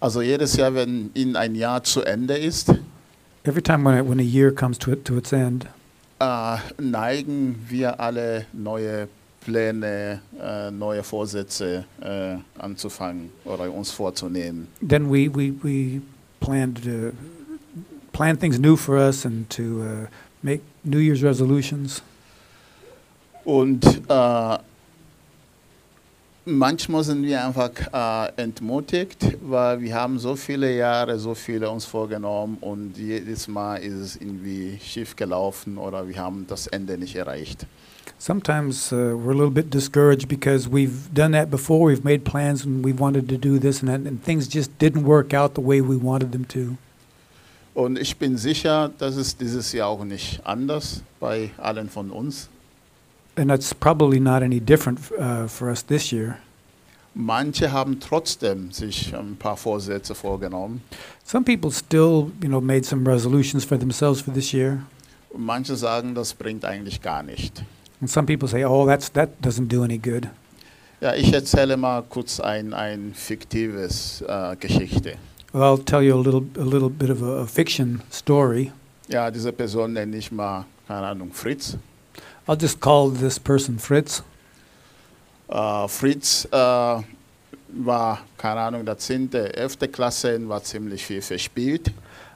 Also jedes Jahr, wenn Ihnen ein Jahr zu Ende ist, every time when, it, when a year comes to, it, to its end, äh, neigen wir alle neue Pläne, äh, neue Vorsätze äh, anzufangen oder uns vorzunehmen. then we, we, we plan to plan things new for us and to uh, make New Year's resolutions. Und äh, manchmal sind wir einfach äh, entmutigt, weil wir haben so viele Jahre, so viele uns vorgenommen und jedes Mal ist es irgendwie schief gelaufen oder wir haben das Ende nicht erreicht. Sometimes uh, we're a little bit discouraged because we've done that before. We've made plans and we wanted to do this and that, and things just didn't work out the way we wanted them to. Und ich bin sicher, das ist dieses Jahr auch nicht anders bei allen von uns. And that's probably not any different uh, for us this year. Manche haben trotzdem sich ein paar Vorsätze vorgenommen. Some people still, you know, made some resolutions for themselves for this year. Manche sagen, das bringt eigentlich gar nicht. And some people say, "Oh, that's that doesn't do any good." Ja, ich erzähle mal kurz ein, ein fiktives äh, Geschichte. Well, I'll tell you a little a little bit of a, a fiction story. Ja, diese Person nenne ich mal, keine Ahnung, Fritz. I'll just call this person Fritz. Äh, Fritz äh, war, keine Ahnung, der 10., 11. Klasse und war ziemlich viel verspielt.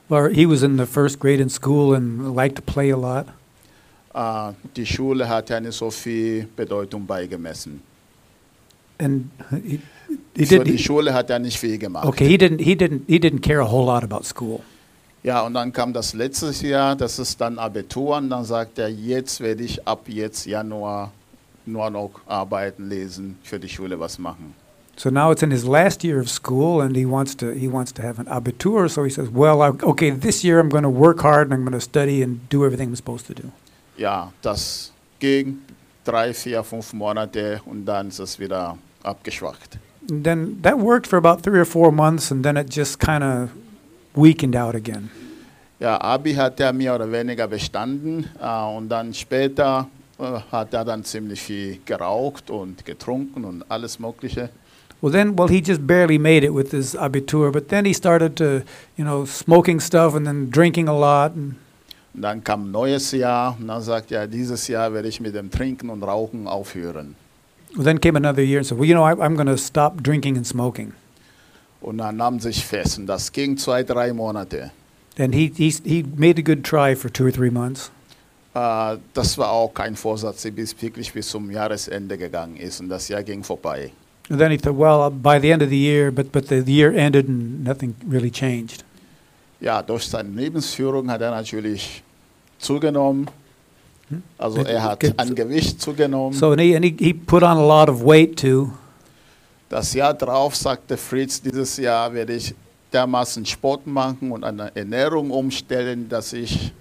Well, he was in the first grade in school and liked to play a lot. Äh, die Schule hat ja nicht so viel Bedeutung beigemessen. And he, he Für did. die Schule hat er nicht viel gemacht. okay, he didn't. He didn't. He didn't care a whole lot about school. Ja, und dann kam das letzte Jahr, das ist dann Abitur, und dann sagt er, jetzt werde ich ab jetzt Januar nur noch arbeiten, lesen, für die Schule was machen. So now it's in his last year of school, and he wants to. He wants to have an abitur. So he says, "Well, I, okay, this year I'm going to work hard and I'm going to study and do everything I'm supposed to do." Ja, das ging drei, vier, fünf Monate und dann ist es wieder abgeschwacht. And then that worked for about three or four months, and then it just kind of weakened out again. Ja, Abi hat er mehr oder weniger bestanden äh, und dann später äh, hat er dann ziemlich viel geraucht und getrunken und alles Mögliche. Well, then, well, he just barely made it with his abitur, but then he started to, you know, smoking stuff and then drinking a lot. And Und dann kam neues Jahr und dann sagt er, dieses Jahr werde ich mit dem Trinken und Rauchen aufhören. well, then came another year and said, well, you know, I, I'm going to stop drinking and smoking. Und er nahm sich fest und das ging zwei, drei Monate. And he, he, he made a good try for two or three months. Äh, das war auch kein Vorsatz, bis wirklich bis zum Jahresende gegangen ist und das Jahr ging vorbei. And then he thought, well, by the end of the year, but, but the year ended and nothing really changed. Ja, durch seine Lebensführung hat er natürlich zugenommen. Hm? Also er hat an Gewicht zugenommen. So, and he, and he, he put on a lot of weight too. Das Jahr drauf sagte Fritz, dieses Jahr werde ich dermaßen Sport machen und eine Ernährung umstellen, dass ich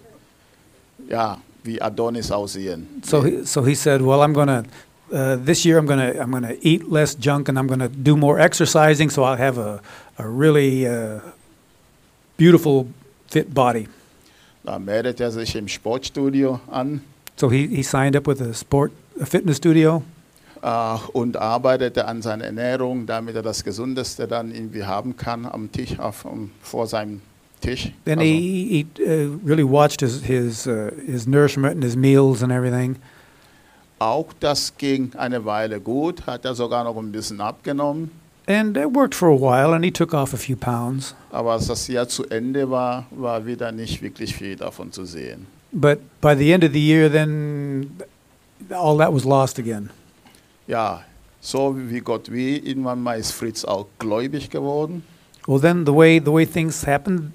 ja wie Adonis aussehen. So he, so he said, well, I'm going to, uh, this year I'm going to I'm going to eat less junk and I'm going to do more exercising so I'll have a, a really uh, beautiful, fit body. Da meldet er sich im Sportstudio an So he, he signed up with a sport, a fitness studio. Äh, und arbeitete an seiner Ernährung, damit er das Gesundeste dann irgendwie haben kann am Tisch, auf, um, vor seinem Tisch. Then Also, he, he uh, really watched his, his, uh, his nourishment and his meals and everything. auch das ging eine Weile gut, hat er sogar noch ein bisschen abgenommen. And it worked for a while and he took off a few pounds. Aber als das Jahr zu Ende war, war wieder nicht wirklich viel davon zu sehen. But by the end of the year, then all that was lost again. Ja, so wie Gott will, irgendwann mal ist Fritz auch gläubig geworden. Well, then the way the way things happened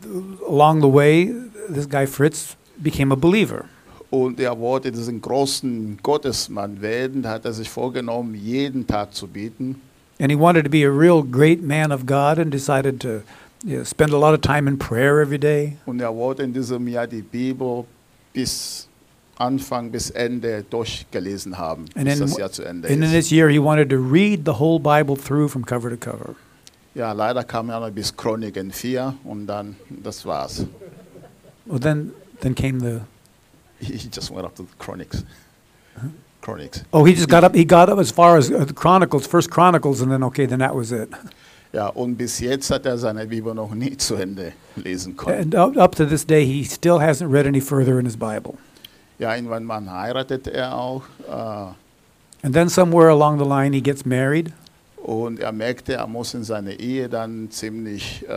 along the way, this guy Fritz became a believer, Und er wollte diesen großen Gottesmann werden, hat er sich vorgenommen, jeden Tag zu beten. and he wanted to be a real great man of God, and decided to you know, spend a lot of time in prayer every day. Und er wollte in diesem Jahr die Bibel bis Anfang bis Ende durchgelesen haben, And bis das Jahr zu Ende And in ist. this year, he wanted to read the whole Bible through from cover to cover. Ja, leider kam er noch bis Chroniken 4 und dann, das war's. Well, then then came the He just went up to the Chronics. Chronics. oh, he just got up. He got up as far as uh, the Chronicles, First Chronicles, and then okay, then that was it. Ja, und bis jetzt hat er seine Bibel noch nie zu Ende lesen können. And up, up to this day, he still hasn't read any further in his Bible. Ja, irgendwann mal heiratet er auch äh, And then somewhere along the line, he gets married. und er merkte, er muss in seiner Ehe dann ziemlich äh,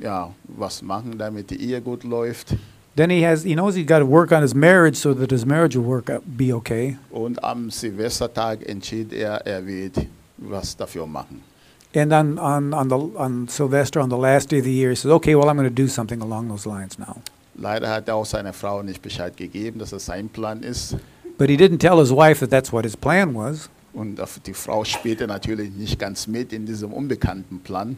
ja, was machen, damit die Ehe gut läuft. Then he has, he knows he's got to work on his marriage so that his marriage will work out, be okay. Und am Silvestertag entschied er, er wird was dafür machen. And on, on, on, the, on Sylvester, on the last day of the year, he says, okay, well, I'm going to do something along those lines now. Leider hat er auch seiner Frau nicht Bescheid gegeben, dass es sein Plan ist. But he didn't tell his wife that that's what his plan was. Und die Frau spielte natürlich nicht ganz mit in diesem unbekannten Plan.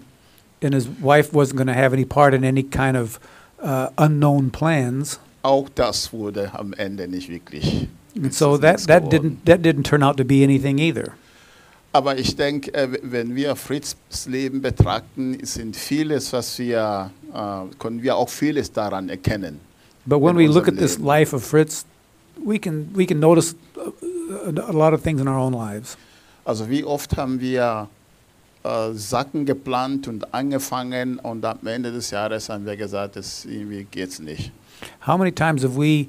And his wife wasn't going to have any part in any kind of uh, unknown plans. Auch das wurde am Ende nicht wirklich. And so that, that, didn't, that didn't turn out to be anything either. Aber ich denke, äh, wenn wir Fritz Leben betrachten, sind vieles, was wir, äh, können wir auch vieles daran erkennen. But when we look at this life of Fritz, we can, we can notice uh, a, a lot of things in our own lives. Also wie oft haben wir äh, Sachen geplant und angefangen und am Ende des Jahres haben wir gesagt, das irgendwie geht's nicht. How many times have we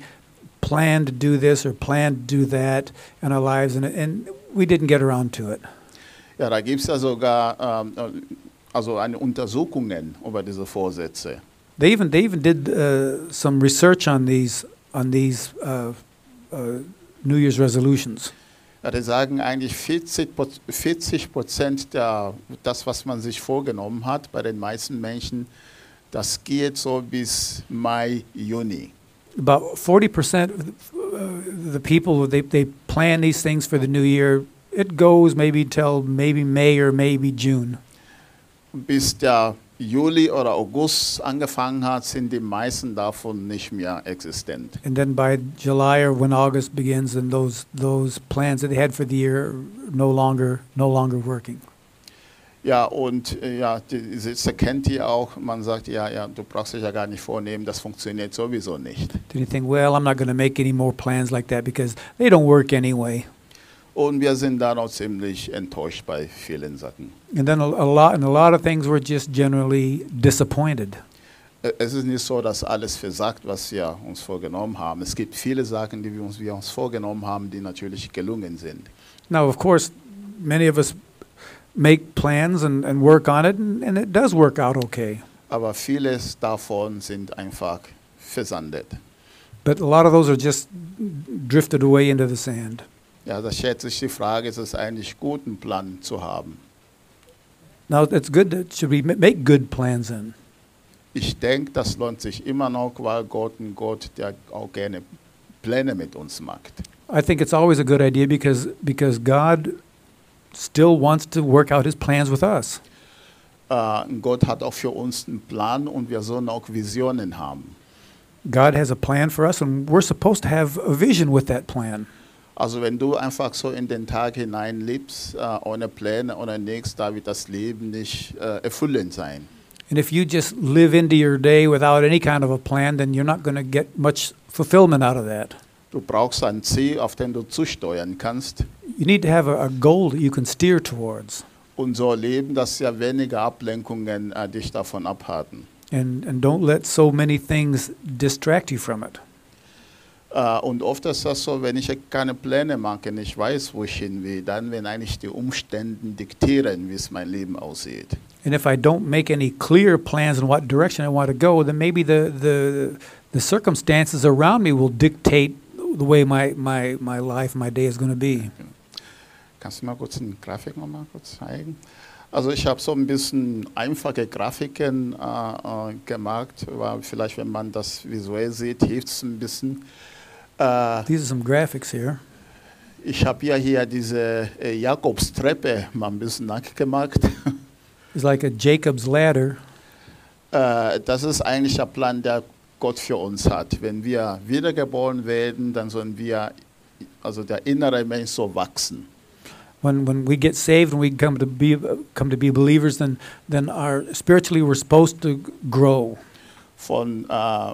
planned to do this or planned to do that in our lives and, and we didn't get around to it? Ja, da gibt es ja sogar ähm, äh, also eine Untersuchungen über diese Vorsätze. They even, they even did uh, some research on these, on these uh, uh, New Year's resolutions. Ja, die sagen eigentlich 40 Proz- 40 Prozent der das, was man sich vorgenommen hat, bei den meisten Menschen, das geht so bis Mai, Juni. About 40% of the, people, they, they plan these things for the new year. It goes maybe till maybe May or maybe June. Bis der Juli oder August angefangen hat, sind die meisten davon nicht mehr existent. And then by July or when August begins, then those, those plans that they had for the year are no longer, no longer working. Ja, und äh, ja, die Sitze kennt ihr auch. Man sagt, ja, ja, du brauchst dich ja gar nicht vornehmen, das funktioniert sowieso nicht. Then you think, well, I'm not going to make any more plans like that because they don't work anyway. Und wir sind da noch ziemlich enttäuscht bei vielen Sachen. And then a, a lot, and a lot of things we're just generally disappointed. Äh, Es ist nicht so, dass alles versagt, was wir uns vorgenommen haben. Es gibt viele Sachen, die wir uns, wir uns vorgenommen haben, die natürlich gelungen sind. Now, of course, many of us make plans and, and work on it, and, and it does work out okay. Aber vieles davon sind einfach versandet. But a lot of those are just drifted away into the sand. Ja, da stellt sich die Frage, ist es eigentlich gut, einen Plan zu haben? Now, it's good. To, should we ma- make good plans then? Ich denke, das lohnt sich immer noch, weil Gott ein Gott, der auch gerne Pläne mit uns macht. I think it's always a good idea because because God still wants to work out His plans with us. Äh, Gott hat auch für uns einen Plan und wir sollen auch Visionen haben. God has a plan for us, and we're supposed to have a vision with that plan. Also wenn du einfach so in den Tag hinein lebst, äh, ohne Pläne oder nichts, da wird das Leben nicht äh, erfüllend sein. And if you just live into your day without any kind of a plan, then you're not going to get much fulfillment out of that. Du brauchst ein Ziel, auf den du zusteuern kannst You need to have a, a goal that you can steer towards, so leben, dass ja weniger Ablenkungen äh, dich davon abhalten. and and don't let so many things distract you from it. Äh, und oft ist das so, wenn ich keine Pläne mache, nicht weiß, wo ich hin will, dann wenn eigentlich die Umstände diktieren, wie es mein Leben aussieht. And if I don't make any clear plans in what direction I want to go, then maybe the the the circumstances around me will dictate the way my my my life, my day is going to be. Kannst du mal kurz eine Grafik noch mal kurz zeigen? Also ich habe so ein bisschen einfache Grafiken äh, äh, gemacht, weil vielleicht, wenn man das visuell sieht, hilft es ein bisschen. Äh, These are some graphics here. ich habe ja hier diese äh, Jakobstreppe mal ein bisschen nachgemacht. It's like a Jacob's ladder. Äh, das ist eigentlich der Plan, der Gott für uns hat. Wenn wir wiedergeboren werden, dann sollen wir, also der innere Mensch so wachsen. When when we get saved and we come to be come to be believers, then then our spiritually we're supposed to grow. Von äh,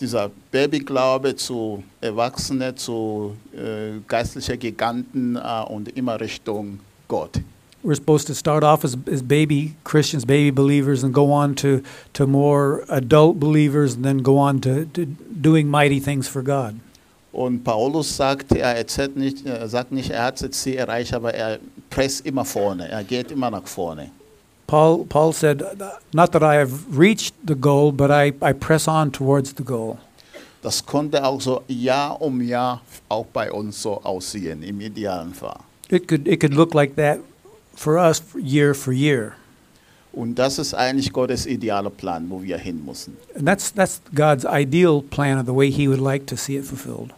dieser Babyglaube zu Erwachsene, zu äh, geistlicher Giganten äh, und immer Richtung Gott. we're supposed to start off as, as baby Christians, baby believers, and go on to, to more adult believers, and then go on to, to doing mighty things for God. Und Paulus sagt, er nicht, er sagt nicht, er hat das Ziel erreicht, aber er presst immer vorne, er geht immer nach vorne. Paul, Paul said, Not that I have reached the goal, but I, I press on towards the goal. Das konnte auch so Jahr um Jahr auch bei uns so aussehen, im idealen Fall. It could, it could look like that for us year for year. Und das ist eigentlich Gottes idealer Plan, wo wir hin müssen. And that's, that's God's ideal plan of the way He would like to see it fulfilled.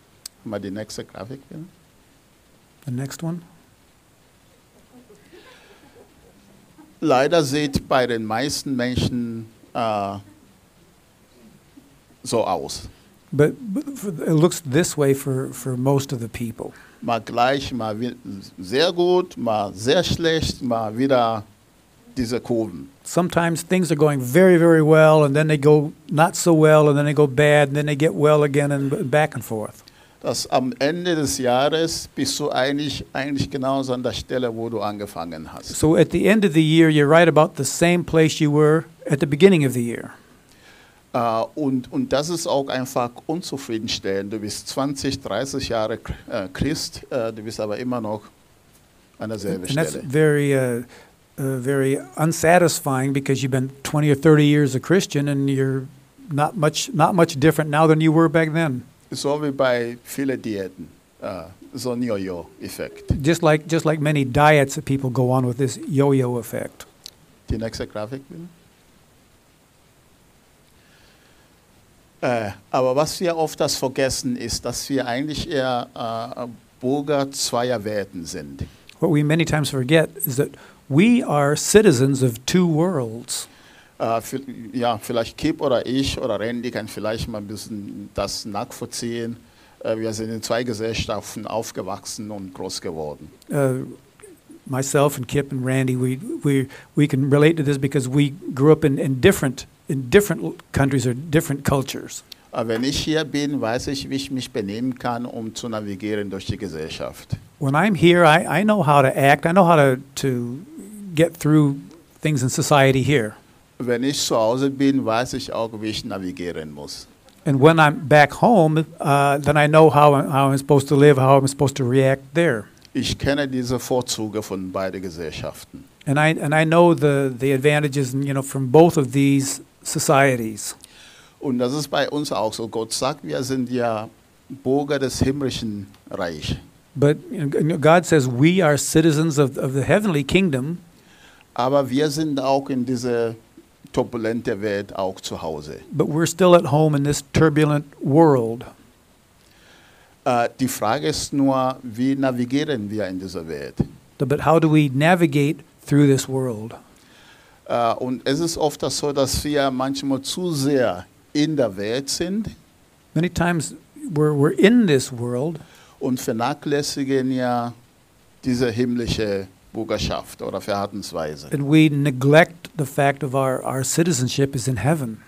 Mal die nächste Grafik bitte. The next one. Leider sieht bei den meisten Menschen äh, so aus. But, but it looks this way for, for most of the people. Mal gleich, mal sehr gut, mal sehr schlecht, mal wieder diese Kurven. Sometimes things are going very, very well, and then they go not so well, and then they go bad, and then they get well again, and back and forth. Dass am Ende des Jahres bist du eigentlich, eigentlich genauso an der Stelle, wo du angefangen hast. So at the end of the year, you're right about the same place you were at the beginning of the year. Äh, und, und das ist auch einfach unzufriedenstellend. Du bist 20, 30 Jahre äh, Christ, äh, du bist aber immer noch an derselben And that's Stelle. very, uh, uh, very unsatisfying because you've been 20 or 30 years a Christian, and you're not much, not much different now than you were back then. So wie bei vielen Diäten, äh, so ein Jojo-Effekt. Just like, just like many diets that people go on with this yo-yo effect. Die nächste Grafik bitte. Äh, aber was wir oft das vergessen ist, dass wir eigentlich eher äh, Bürger zweier Welten sind. What we many times forget is that we are citizens of two worlds. Äh, ja, vielleicht Kip oder ich oder Randy kann vielleicht mal ein bisschen das nachvollziehen. Äh, wir sind in zwei Gesellschaften aufgewachsen und groß geworden. Uh, myself and Kip and Randy, we, we, we can relate to this because we grew up in, in different in different countries or different cultures. Aber wenn ich hier bin, weiß ich, wie ich mich benehmen kann, um zu navigieren durch die Gesellschaft. When I'm here, I, I know how to act. I know how to, to get through things in society here. Wenn ich zu Hause bin, weiß ich auch, wie ich navigieren muss. And when I'm back home, uh, then I know how, I- how I'm supposed to live, how I'm supposed to react there. Ich kenne diese Vorzüge von beiden Gesellschaften. And I, and I know the, the advantages you know, from both of these societies. Und das ist bei uns auch so. Gott sagt, wir sind ja Bürger des himmlischen Reichs. But God says we are citizens of, of the heavenly kingdom, Aber wir sind auch in dieser turbulenten Welt auch zu Hause. but we're still at home in this turbulent world. Äh, die Frage ist nur, wie navigieren wir in dieser Welt? But how do we navigate through this world? Äh, und es ist oft so, dass wir manchmal zu sehr in der Welt sind Many times we're, we're in this world, und vernachlässigen ja diese himmlische Bürgerschaft oder Verhaltensweise. and we neglect the fact of our, our citizenship is in heaven.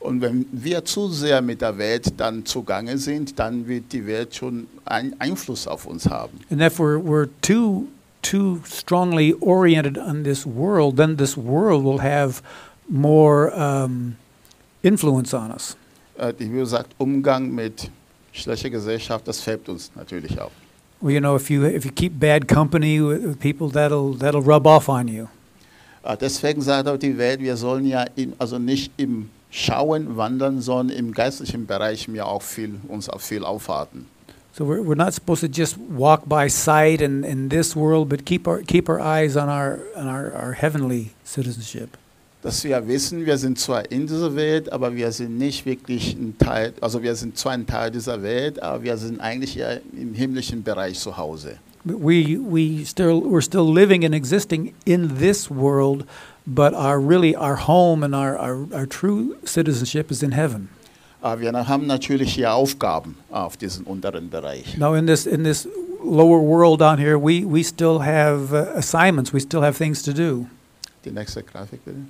Und wenn wir zu sehr mit der Welt dann zugange sind, dann wird die Welt schon einen Einfluss auf uns haben. And if we're, we're too, too strongly oriented on this world, then this world will have more um, influence on us. Äh, Die Bibel sagt, Umgang mit schlechter Gesellschaft, das färbt uns natürlich auf. Well, you know, if you, if you keep bad company with, with people, that'll, that'll rub off on you. Äh, Deswegen sagt auch die Welt, wir sollen ja in, also nicht im Schauen wandern, sondern im geistlichen Bereich mir auch viel, uns auch viel aufhalten. So we're, we're not supposed to just walk by sight in, in this world, but keep our, keep our eyes on our, on our, our heavenly citizenship. Dass wir wissen, wir sind zwar in dieser Welt, aber wir sind nicht wirklich ein Teil, also wir sind zwar ein Teil dieser Welt, aber wir sind eigentlich ja im himmlischen Bereich zu Hause. But we, we still, we're still living and existing in this world, but our really our home and our, our, our true citizenship is in heaven. Aber wir haben natürlich hier Aufgaben auf diesem unteren Bereich. Now in this in this lower world down here, we, we still have uh, assignments. We still have things to do. Die nächste Grafik bitte.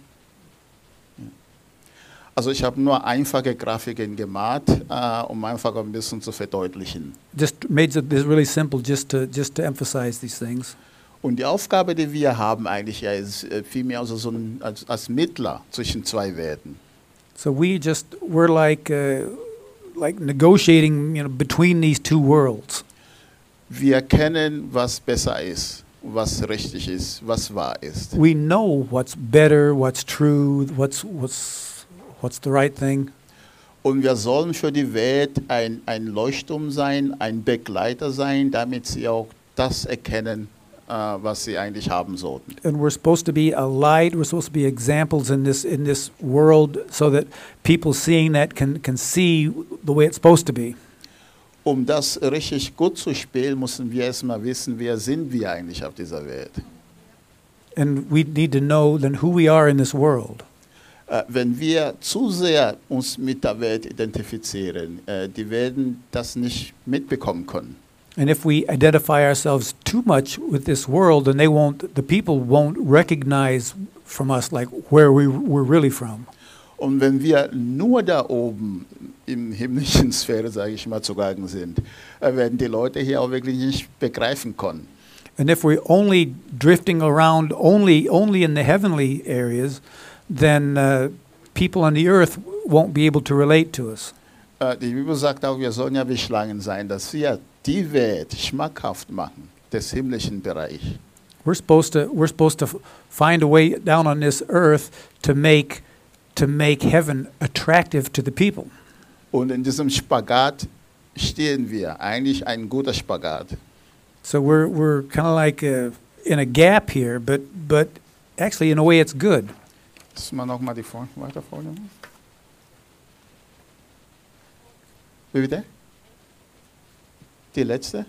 Also ich habe nur einfache Grafiken gemalt, äh, um einfach ein bisschen zu verdeutlichen. Just made it this really simple, just to just to emphasize these things. Und die Aufgabe, die wir haben eigentlich, ja, ist äh, vielmehr also so ein, als, als Mittler zwischen zwei Welten. So we just we're like uh, like negotiating, you know, between these two worlds. Wir erkennen, was besser ist, was richtig ist, was wahr ist. We know what's better, what's true, what's what's what's the right thing. Und wir sollen für die Welt ein, ein Leuchtturm sein, ein Begleiter sein, damit sie auch das erkennen, äh, was sie eigentlich haben sollten. And we're supposed to be a light. We're supposed to be examples in this in this world, so that people seeing that can can see the way it's supposed to be. Um das richtig gut zu spielen, müssen wir erstmal wissen, wer sind wir eigentlich auf dieser Welt. And we need to know then who we are in this world. Äh, wenn wir zu sehr uns mit der Welt identifizieren, äh, die werden das nicht mitbekommen können. And if we identify ourselves too much with this world, then they won't. The people won't recognize from us like where we we're really from. Und wenn wir nur da oben im himmlischen Sphäre, sage ich mal, zugange sind, äh, werden die Leute hier auch wirklich nicht begreifen können. And if we're only drifting around only only in the heavenly areas, then uh, people on the earth won't be able to relate to us. Äh, Die Bibel sagt auch, wir sollen ja wie Schlangen sein, dass wir die Welt schmackhaft machen, des himmlischen Bereich. We're supposed to we're supposed to find a way down on this earth to make to make heaven attractive to the people. Und in diesem Spagat stehen wir, eigentlich ein guter Spagat. So we're we're kind of like uh, in a gap here, but but actually in a way it's good. Lass mal nochmal die Vor weiter vorne. Wie bitte? Die letzte?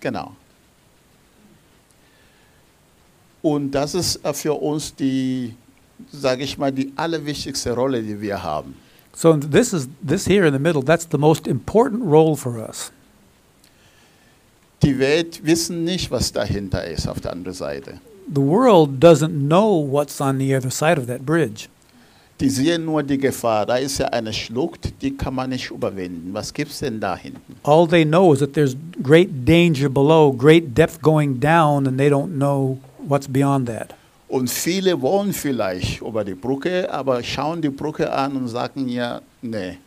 Genau. Und das ist äh, für uns die, sage ich mal, die allerwichtigste Rolle, die wir haben. So this is this here in the middle. That's the most important role for us. Die Welt wissen nicht, was dahinter ist auf der anderen Seite. The world doesn't know what's on the other side of that bridge. Die sehen nur die Gefahr. Da ist ja eine Schlucht, die kann man nicht überwinden. Was gibt's denn da hinten? All they know is that there's great danger below, great depth going down, and they don't know what's beyond that. Und viele wollen vielleicht über die Brücke, aber schauen die Brücke an und sagen ja, nee,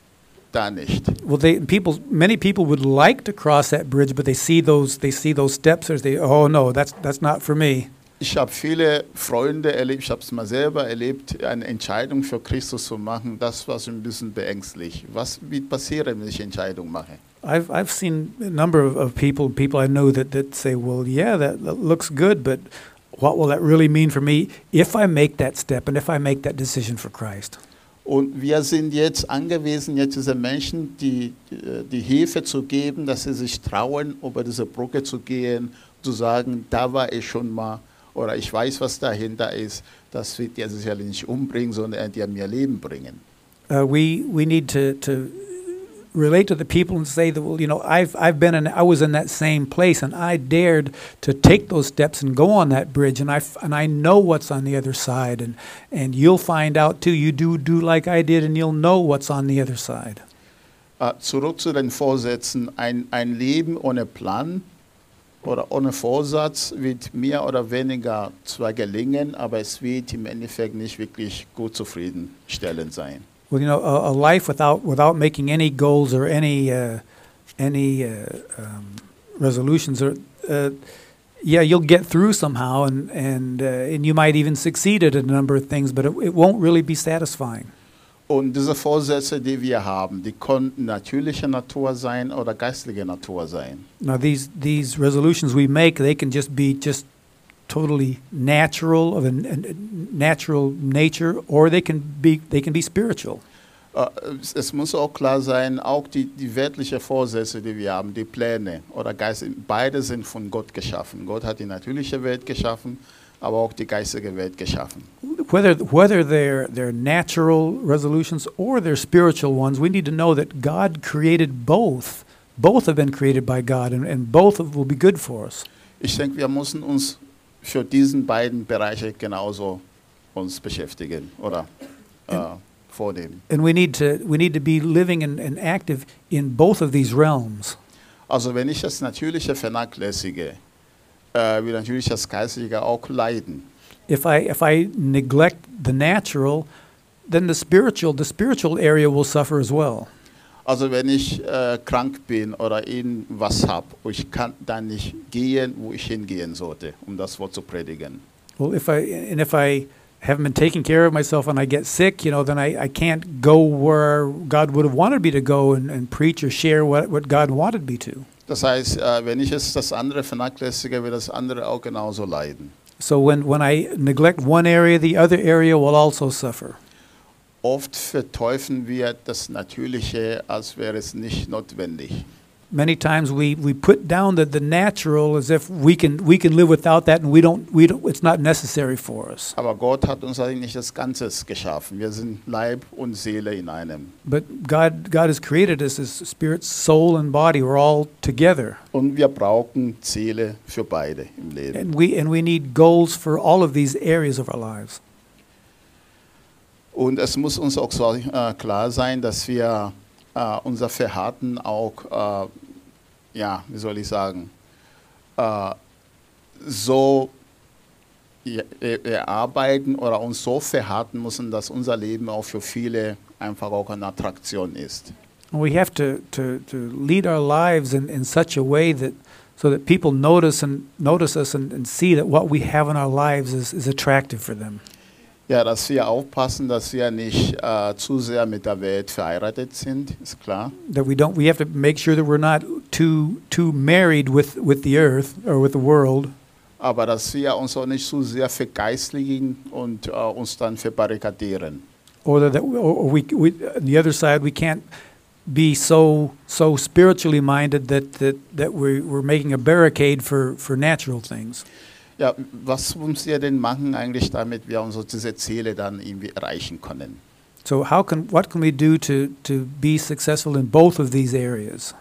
da nicht. Well, they people, many people would like to cross that bridge, but they see those they see those steps, or they oh no, that's that's not for me. Ich habe viele Freunde erlebt, ich habe es mal selber erlebt, eine Entscheidung für Christus zu machen, das war so ein bisschen beängstlich. Was wird passieren, wenn ich Entscheidung mache? I've I've seen a number of, of people people I know that that say, well, yeah, that, that looks good, but what will that really mean for me if I make that step and if I make that decision for Christ? Und wir sind jetzt angewiesen, jetzt diese Menschen die, äh, die Hilfe zu geben, dass sie sich trauen, über diese Brücke zu gehen, zu sagen, da war ich schon mal oder ich weiß, was dahinter ist. Das wird dir sicherlich nicht umbringen, sondern er dir mir Leben bringen. Uh, we we need to to relate to the people and say that well, you know, I've I've been in I was in that same place and I dared to take those steps and go on that bridge and I and I know what's on the other side and and you'll find out too. You do do like I did and you'll know what's on the other side. Äh, zurück zu den Vorsätzen. Ein, ein Leben ohne Plan oder ohne Vorsatz wird mehr oder weniger zwar gelingen, aber es wird im Endeffekt nicht wirklich gut zufriedenstellend sein. Well, you know, a, a life without without making any goals or any uh, any uh, um, resolutions or uh, yeah, you'll get through somehow, and and uh, and you might even succeed at a number of things, but it, it won't really be satisfying. Und diese Vorsätze, die wir haben, die konnten natürlicher Natur sein oder geistlicher Natur sein. Now these these resolutions we make, they can just be just totally natural of a, a natural nature, or they can be they can be spiritual. Äh, es- Es muss auch klar sein, auch die, die weltlichen Vorsätze, die wir haben, die Pläne oder Geist, beide sind von Gott geschaffen. Gott hat die natürliche Welt geschaffen, aber auch die geistige Welt geschaffen. whether whether they're they're natural resolutions or they're spiritual ones, we need to know that God created both. Both have been created by God, and, and both will be good for us. Ich denke, wir müssen uns für diesen beiden Bereiche genauso uns beschäftigen oder äh, vornehmen. And we need to we need to be living and, and active in both of these realms. Also wenn ich das Natürliche vernachlässige, wird natürlich das auch leiden. If I if I neglect the natural, then the spiritual the spiritual area will suffer as well. Also wenn ich äh, krank bin oder irgendwas habe, ich kann dann nicht gehen, wo ich hingehen sollte, um das Wort zu predigen. Well, if I and if I haven't been taking care of myself and I get sick, you know, then I, I can't go where God would have wanted me to go and, and preach or share what, what God wanted me to. Das heißt, äh, wenn ich jetzt das andere vernachlässige, wird das andere auch genauso leiden. So when, when I neglect one area, the other area will also suffer. Oft verteufeln wir das Natürliche, als wäre es nicht notwendig. Many times we, we put down the, the natural as if we can we can live without that and we don't we don't it's not necessary for us. Aber Gott hat uns eigentlich das Ganze geschaffen. Wir sind Leib und Seele in einem. But God God has created us as spirit, soul and body. We're all together. Und wir brauchen Ziele für beide im Leben. And we and we need goals for all of these areas of our lives. Und es muss uns auch so äh, klar sein, dass wir äh, unser Verhalten auch, äh, ja, wie soll ich sagen, äh, so er- erarbeiten oder uns so verhalten müssen, dass unser Leben auch für viele einfach auch eine Attraktion ist. And we have to, to, to lead our lives in, in such a way that so that people notice and notice us and, and see that what we have in our lives is, is attractive for them. Ja, dass wir aufpassen, dass wir nicht äh, zu sehr mit der Welt verheiratet sind, ist klar. That we don't we have to make sure that we're not too too married with, with the earth or with the world, Aber dass wir uns auch nicht zu sehr vergeistlichen und äh, uns dann verbarrikadieren. or that or, or we, we on the other side we can't be so so spiritually minded that that, that we, we're making a barricade for, for natural things. Ja, was müssen wir denn machen eigentlich, damit wir unsere diese Ziele dann irgendwie erreichen können? So how can what can we do to, to be successful in both of these areas?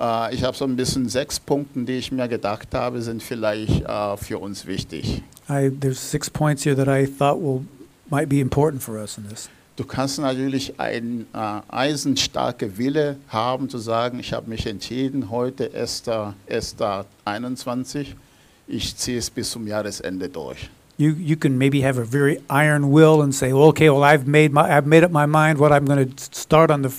Äh, ich habe so ein bisschen sechs Punkte, die ich mir gedacht habe, sind vielleicht äh, für uns wichtig. I, there's six points here that I thought will might be important for us in this. Du kannst natürlich einen äh, eisenstarke Wille haben, zu sagen, ich habe mich entschieden, heute 1. 1. 21, ich ziehe es bis zum Jahresende durch. You you can maybe have a very iron will and say, well, okay, well I've made my I've made up my mind what I'm going to start on the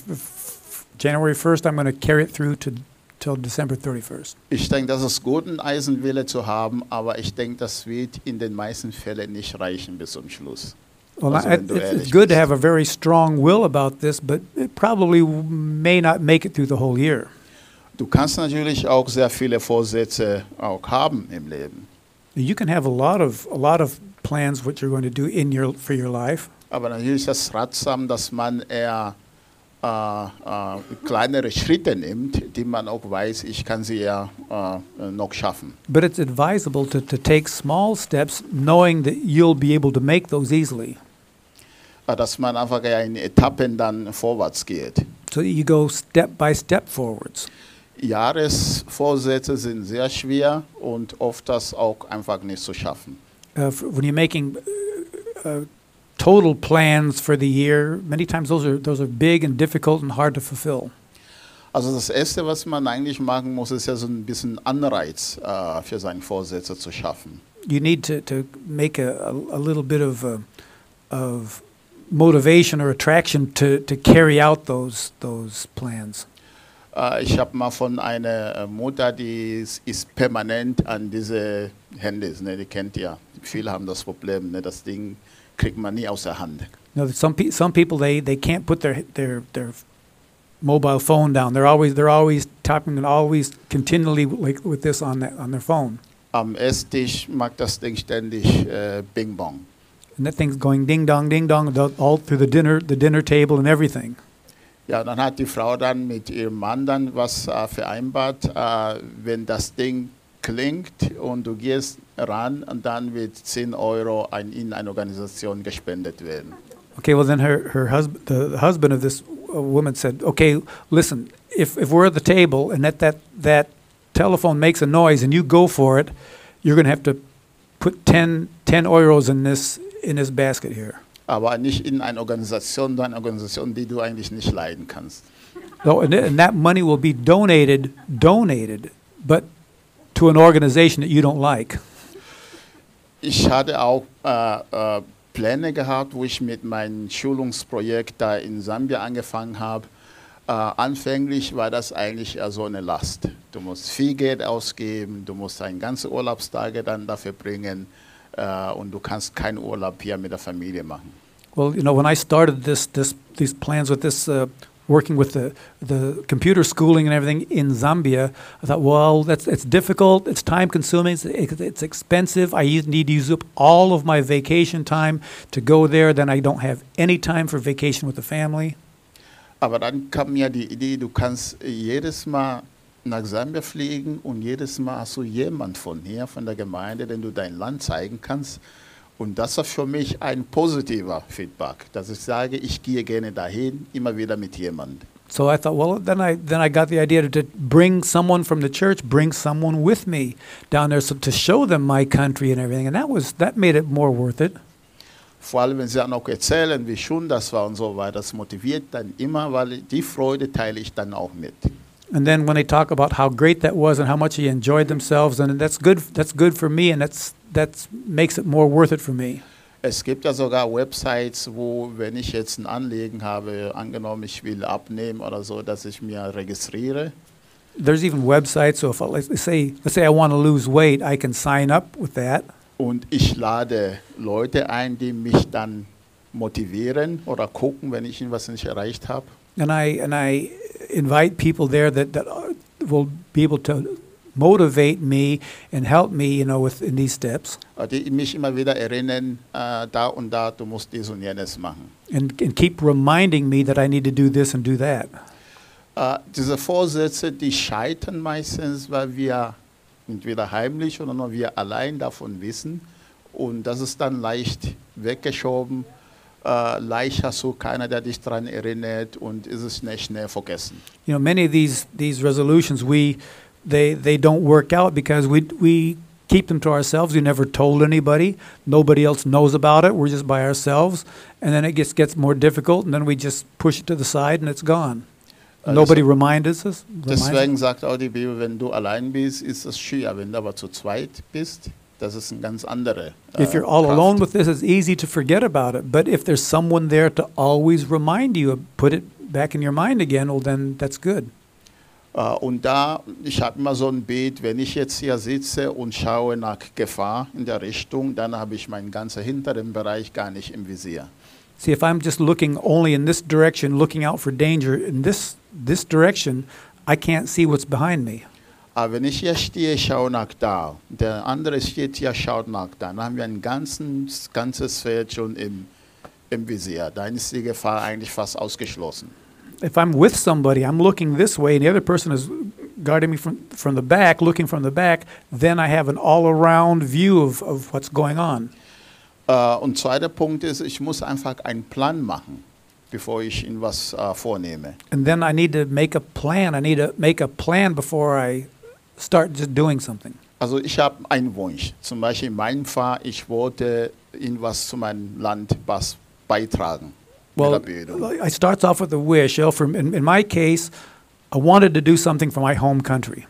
January 1st. I'm going to carry it through to till December 31st. Ich denke, das ist gut, einen Eisenwille zu haben, aber ich denke, das wird in den meisten Fällen nicht reichen bis zum Schluss. Well, Also I, it's, good to bist. have a very strong will about this, but it probably may not make it through the whole year. Du kannst natürlich auch sehr viele Vorsätze auch haben im Leben. You can have a lot of a lot of plans what you're going to do in your for your life, Aber natürlich ist es ratsam, dass man eher äh, äh, kleinere Schritte nimmt, die man auch weiß, ich kann sie ja äh, noch schaffen. but it's advisable to, to take small steps, knowing that you'll be able to make those easily. Äh, dass man einfach in Etappen dann vorwärts geht. So you go step by step forwards. Jahresvorsätze sind sehr schwer und oft das auch einfach nicht zu schaffen. Uh, when you're making uh, uh, total plans for the year, many times those are those are big and difficult and hard to fulfill. Also das Erste, was man eigentlich machen muss, ist ja so ein bisschen Anreiz äh, für seine Vorsätze zu schaffen. You need to, to make a, a, a little bit of uh, of motivation or attraction to, to carry out those those plans. Äh, ich habe mal von einer äh, Mutter, die ist, ist permanent an diese Handys, ne, die kennt ihr. Viele haben das Problem, ne, das Ding kriegt man nie aus der Hand. Know, some pe- some people they, they can't put their their their mobile phone down. They're always they're always tapping and always continually like with this on that on their phone. Am Esstisch macht das Ding ständig äh, Bing Bong. And that thing's going ding dong, ding dong, all through the dinner, the dinner table and everything. Ja, dann hat die Frau dann mit ihrem Mann dann was äh, vereinbart, äh, wenn das Ding klingt und du gehst ran und dann wird 10 Euro in eine Organisation gespendet werden. Okay, well then her her husband, the, the husband of this uh, woman said, "Okay, listen, if if we're at the table and that that that telephone makes a noise and you go for it, you're going to have to put 10, 10 euros in this in this basket here." Aber nicht in eine Organisation, eine Organisation, die du eigentlich nicht leiden kannst. So, and, th- and that money will be donated, donated, but to an organization that you don't like. Ich hatte auch äh, äh, Pläne gehabt, wo ich mit meinem Schulungsprojekt da in Sambia angefangen habe. Äh, anfänglich war das eigentlich eher so eine Last. Du musst viel Geld ausgeben, du musst deine ganze Urlaubstage dann dafür bringen äh, und du kannst keinen Urlaub hier mit der Familie machen. Well, you know, when I started this, this, these plans with this, uh, working with the, the computer schooling and everything in Zambia, I thought, well, that's it's difficult, it's time consuming, it's, it's expensive. I use- need to use up all of my vacation time to go there. Then I don't have any time for vacation with the family. Aber dann kam mir die Idee, du kannst jedes Mal nach Sambia fliegen und jedes Mal hast du jemand von hier, von der Gemeinde, den du dein Land zeigen kannst. Und das war für mich ein positiver Feedback, dass ich sage, ich gehe gerne dahin, immer wieder mit jemandem. So I thought, well, then I then I got the idea to bring someone from the church, bring someone with me down there, so to show them my country and everything, and that was that made it more worth it. Vor allem, wenn sie dann auch erzählen, wie schön das war und so weiter, das motiviert dann immer, weil die Freude teile ich dann auch mit. And then when they talk about how great that was and how much they enjoyed themselves, and that's good. That's good for me, and that's that's makes it more worth it for me. Es gibt ja sogar Websites, wo, wenn ich jetzt ein Anliegen habe, angenommen, ich will abnehmen oder so, dass ich mir registriere. There's even websites. So if I, let's say let's say I want to lose weight, I can sign up with that, Und ich lade Leute ein, die mich dann motivieren oder gucken, wenn ich was nicht erreicht habe. And I and I invite people there that that will be able to motivate me and help me, you know, with in these steps. Äh, Die mich immer wieder erinnern, äh, da und da, du musst dies und jenes machen. and, and keep reminding me that I need to do this and do that. Äh, diese Vorsätze, die scheitern meistens, weil wir entweder heimlich oder nur wir allein davon wissen. Und das ist dann leicht weggeschoben. Äh, leicht hast du keiner, der dich daran erinnert und ist es nicht schnell vergessen. You know, many of these these resolutions we they they don't work out because we we keep them to ourselves. We never told anybody. Nobody else knows about it. We're just by ourselves, and then it gets gets more difficult, and then we just push it to the side, and it's gone. Äh, Nobody reminds us. reminds Deswegen sagt auch die Bibel, wenn du allein bist, ist es schwer. Wenn du aber zu zweit bist, das ist eine ganz andere. äh, If you're all Kraft. alone with this, it's easy to forget about it. But if there's someone there to always remind you, put it back in your mind again, well, then that's good. Äh, Und da, ich habe immer so ein Bild, wenn ich jetzt hier sitze und schaue nach Gefahr in der Richtung, dann habe ich meinen ganzen hinteren Bereich gar nicht im Visier. See, if I'm just looking only in this direction, looking out for danger in this this direction, I can't see what's behind me. Aber wenn ich hier stehe, schaue nach da, der andere steht hier, schaut nach da, dann haben wir ein ganzes, ganzes Feld schon im, im Visier. Dann ist die Gefahr eigentlich fast ausgeschlossen. If I'm with somebody, I'm looking this way, and the other person is guarding me from from the back, looking from the back. Then I have an all-around view of, of what's going on. Äh, und zweiter Punkt ist, ich muss einfach einen Plan machen, bevor ich in was äh, vornehme. And then I need to make a plan. I need to make a plan before I start just doing something. Also ich habe einen Wunsch. Zum Beispiel in meinem Fall, ich wollte in was zu meinem Land was beitragen. Well, mit der Bildung. I starts off with a wish. You know, from in, in my case, I wanted to do something for my home country.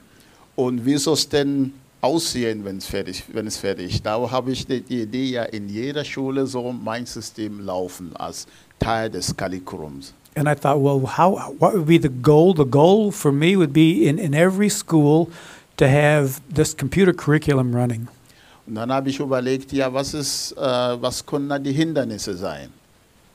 Und wie soll es denn aussehen, wenn es fertig, wenn es fertig? Da habe ich die, die Idee, ja in jeder Schule so mein System laufen als Teil des Curriculums. And I thought, well, how what would be the goal? The goal for me would be in, in every school to have this computer curriculum running. Und dann habe ich uh, überlegt, ja, was ist, äh, was können da die Hindernisse sein?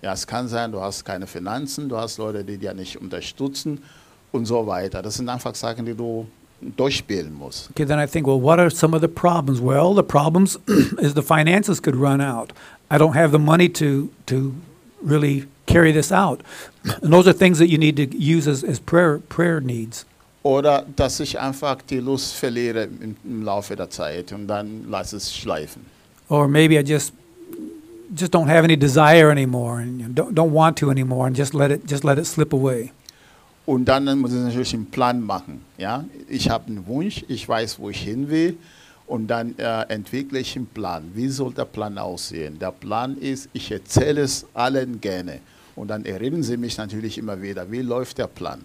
Ja, es kann sein, du hast keine Finanzen, du hast Leute, die dir nicht unterstützen und so weiter. Das sind einfach Sachen, die du durchspielen musst. Okay, then I think, well, what are some of the problems? Well, the problems is the finances could run out. I don't have the money to to really carry this out. And those are things that you need to use as, as prayer prayer needs. Oder dass ich einfach die Lust verliere im, im Laufe der Zeit und dann lass es schleifen. Or maybe I just just don't have any desire anymore and don't don't want to anymore and just let it just let it slip away. Und dann muss ich natürlich einen Plan machen. Ja? Ich habe einen Wunsch, ich weiß, wo ich hin will. Und dann äh, entwickle ich einen Plan. Wie soll der Plan aussehen? Der Plan ist, ich erzähle es allen gerne. Und dann erinnern sie mich natürlich immer wieder, wie läuft der Plan?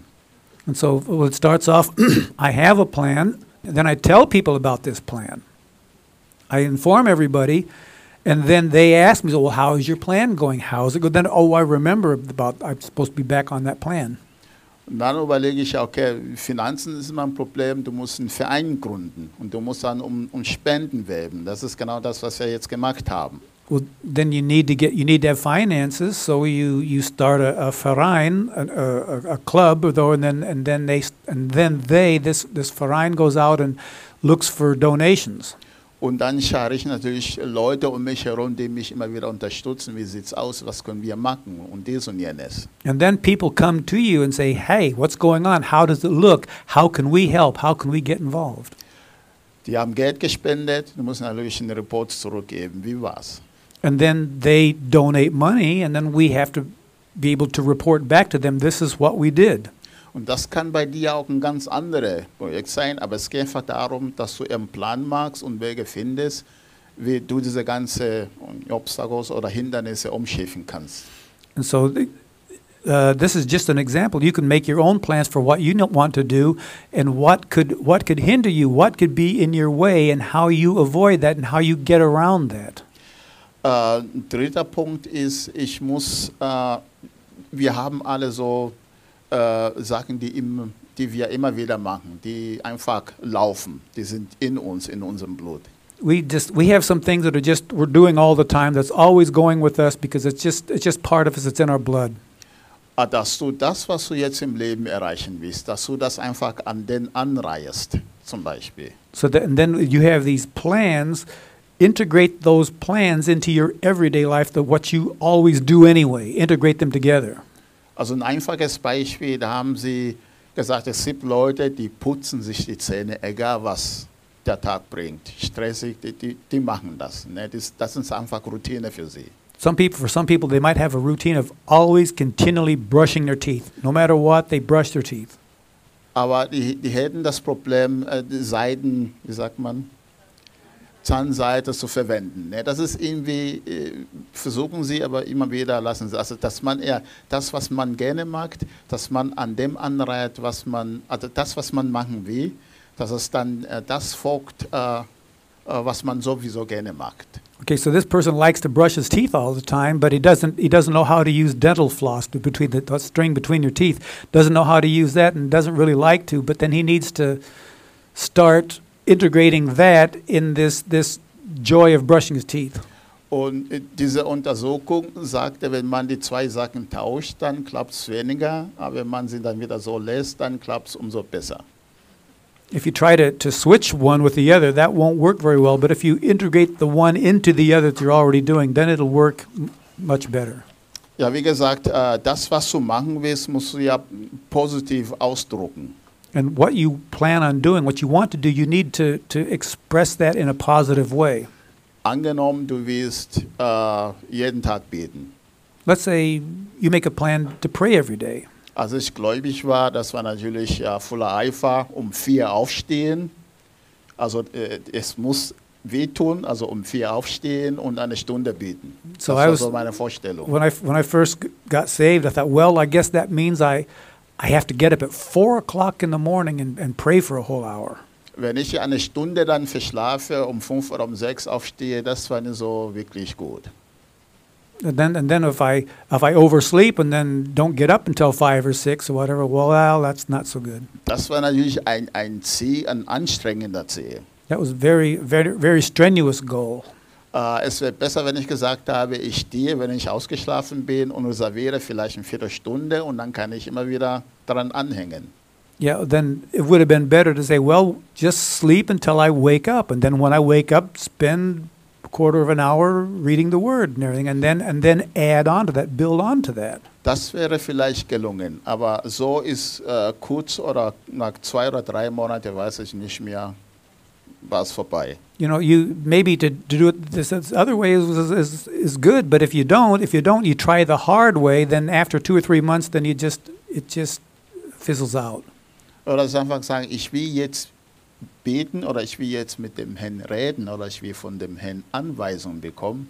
And so well, it starts off I have a plan Then I tell people about this plan. I inform everybody, and then they ask me, so, well, how is your plan going? How is it going? Then, oh, I remember about I'm supposed to be back on that plan. Und dann überlege ich, okay, Finanzen ist immer ein Problem, du musst einen Verein gründen und du musst dann um, um Spenden werben. Das ist genau das, was wir jetzt gemacht haben. Well, then you need to get you need to have finances, so you you start a, a Verein, a, a, a club, though, and then and then they and then they this this Verein goes out and looks for donations. Und dann schare ich natürlich Leute um mich herum, die mich immer wieder unterstützen. Wie sieht's aus? Was können wir machen? Und dies und jenes. And then people come to you and say, "Hey, what's going on? How does it look? How can we help? How can we get involved?" Die haben Geld gespendet, du musst natürlich einen Report zurückgeben. Wie war's? And then they donate money, and then we have to be able to report back to them, "This is what we did." Und das kann bei dir auch ein ganz anderes Projekt sein, aber es geht einfach darum, dass du einen Plan machst und Wege findest, wie du diese ganzen Obstacles oder Hindernisse umschiffen kannst. And so uh, this is just an example. You can make your own plans for what you want to do and what could what could hinder you, what could be in your way and how you avoid that and how you get around that. Äh, ein dritter Punkt ist, ich muss, äh, wir haben alle so äh, Sachen, die, im, die wir immer wieder machen, die einfach laufen, die sind in uns, in unserem Blut. We just we have some things that are just we're doing all the time that's always going with us because it's just it's just part of us, it's in our blood. Ah, Dass du das, was du jetzt im Leben erreichen willst, dass du das einfach an den anreihest, zum Beispiel. So that, and then you have these plans, integrate those plans into your everyday life, the what you always do anyway. Integrate them together. Also ein einfaches Beispiel, da haben sie gesagt, es gibt Leute, die putzen sich die Zähne, egal was der Tag bringt. Stressig, die, die, die machen das. Ne? Das, das ist einfach Routine für sie. Some people, for some people, they might have a routine of always continually brushing their teeth. No matter what, they brush their teeth. Aber die, die hätten das Problem, äh, die Seiden, wie sagt man, Zahnseite zu verwenden. Ne? Das ist irgendwie, äh, versuchen sie, aber immer wieder lassen sie. Also, dass man eher das, was man gerne mag, dass man an dem anreiht, was man, also das, was man machen will, dass es dann äh, das folgt, äh, was man sowieso gerne mag. Okay, so this person likes to brush his teeth all the time, but he doesn't. He doesn't know how to use dental floss between the, the string between your teeth. Doesn't know how to use that, and doesn't really like to. But then he needs to start integrating that in this this joy of brushing his teeth. Und äh, diese Untersuchung sagte, wenn man die zwei Sachen tauscht, dann klappt es weniger, aber wenn man sie dann wieder so lässt, dann klappt es umso besser. If you try to, to switch one with the other, that won't work very well. But if you integrate the one into the other that you're already doing, then it'll work much better. Ja, wie gesagt, äh, das, was du machen willst, musst du ja positiv ausdrucken. And what you plan on doing, what you want to do, you need to, to express that in a positive way. Angenommen, du willst äh, jeden Tag beten. Let's say you make a plan to pray every day. Als ich gläubig war, das war natürlich ja, voller Eifer, um vier aufstehen. Also äh, es muss wehtun, also um vier aufstehen und eine Stunde beten. Das So I war was- so meine Vorstellung. When I, when I first got saved, I thought, well, I guess that means I, I have to get up at 4 o'clock in the morning and, and pray for a whole hour. Wenn ich eine Stunde dann verschlafe, um fünf oder um sechs aufstehe, das war nicht so wirklich gut. And then, and then if I if I oversleep and then don't get up until five or six or whatever, well, that's not so good. Das war natürlich ein, ein Ziel, ein anstrengender Ziel. That was very very very strenuous goal. Äh, es wäre besser, wenn ich gesagt habe, ich stehe, wenn ich ausgeschlafen bin und reserviere vielleicht eine Viertelstunde und dann kann ich immer wieder daran anhängen. Yeah, then it would have been better to say, well, just sleep until I wake up, and then when I wake up, spend a quarter of an hour reading the Word and everything, and then and then add on to that, build on to that. Das wäre vielleicht gelungen, aber so ist äh, kurz oder nach zwei oder drei Monaten, weiß ich nicht mehr, war es vorbei. You know, you maybe to, to do it this, this other way is, is is good, but if you don't, if you don't, you try the hard way. Then after two or three months, then you just it just fizzles out. Oder es einfach sagen, ich will jetzt beten oder ich will jetzt mit dem Herrn reden oder ich will von dem Herrn Anweisungen bekommen,